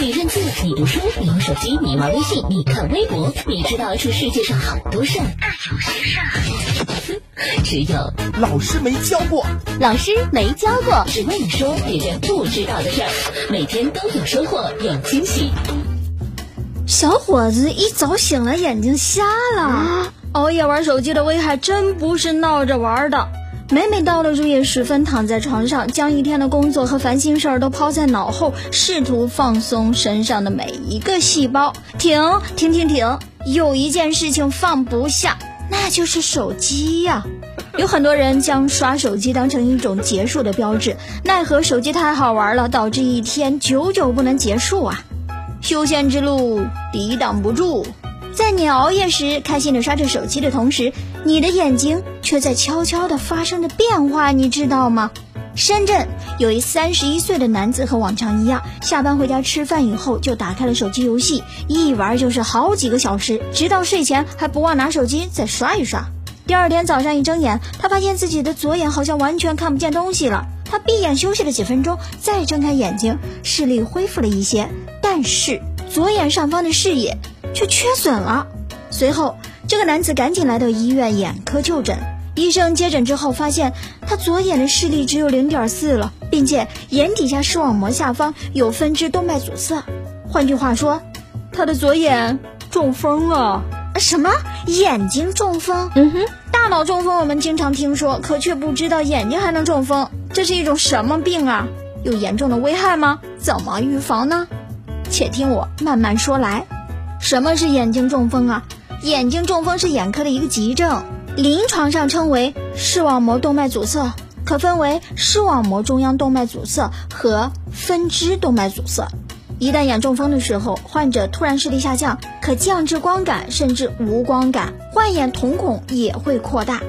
你认字，你读书，你用手机，你玩微信，你看微博，你知道这世界上好多事儿，但有些事儿，只有老师没教过。老师没教过，只为你说别人不知道的事儿，每天都有收获，有惊喜。小伙子一早醒来眼睛瞎了，熬夜玩手机的危害真不是闹着玩的。每每到了入夜时分，躺在床上，将一天的工作和烦心事儿都抛在脑后，试图放松身上的每一个细胞。停停停停，有一件事情放不下，那就是手机呀。有很多人将刷手机当成一种结束的标志，奈何手机太好玩了，导致一天久久不能结束啊。修仙之路抵挡不住，在你熬夜时开心的刷着手机的同时，你的眼睛却在悄悄地发生着变化，你知道吗？深圳有一三十一岁的男子和往常一样，下班回家吃饭以后就打开了手机游戏，一玩就是好几个小时，直到睡前还不忘拿手机再刷一刷。第二天早上一睁眼，他发现自己的左眼好像完全看不见东西了。他闭眼休息了几分钟，再睁开眼睛，视力恢复了一些。但是左眼上方的视野却缺损了。随后，这个男子赶紧来到医院眼科就诊。医生接诊之后发现，他左眼的视力只有零点四了，并且眼底下视网膜下方有分支动脉阻塞。换句话说，他的左眼中风了。什么？眼睛中风？嗯哼，大脑中风我们经常听说，可却不知道眼睛还能中风。这是一种什么病啊？有严重的危害吗？怎么预防呢？且听我慢慢说来。什么是眼睛中风啊？眼睛中风是眼科的一个急症，临床上称为视网膜动脉阻塞，可分为视网膜中央动脉阻塞和分支动脉阻塞。一旦眼中风的时候，患者突然视力下降，可降至光感甚至无光感，患眼瞳孔也会扩大。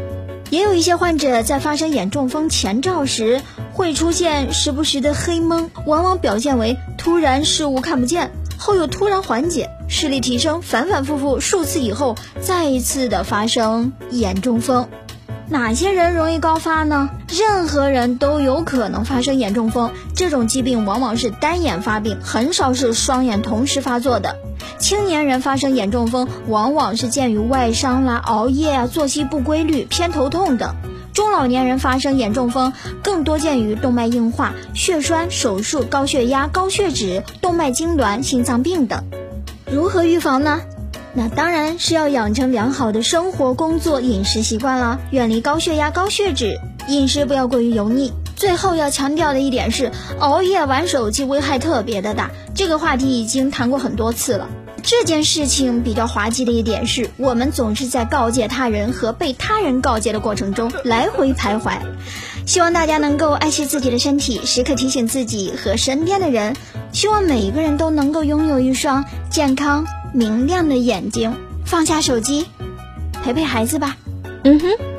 也有一些患者在发生眼中风前兆时，会出现时不时的黑蒙，往往表现为突然视物看不见，后又突然缓解，视力提升，反反复复数次以后，再一次的发生眼中风。哪些人容易高发呢？任何人都有可能发生眼中风，这种疾病往往是单眼发病，很少是双眼同时发作的。青年人发生眼中风，往往是鉴于外伤啦、熬夜啊、作息不规律、偏头痛等；中老年人发生眼中风，更多见于动脉硬化、血栓、手术、高血压、高血脂、动脉痉挛、心脏病等。如何预防呢？那当然是要养成良好的生活、工作、饮食习惯了，远离高血压、高血脂，饮食不要过于油腻。最后要强调的一点是，熬夜玩手机危害特别的大，这个话题已经谈过很多次了。这件事情比较滑稽的一点是，我们总是在告诫他人和被他人告诫的过程中来回徘徊。希望大家能够爱惜自己的身体，时刻提醒自己和身边的人。希望每一个人都能够拥有一双健康明亮的眼睛。放下手机，陪陪孩子吧。嗯哼。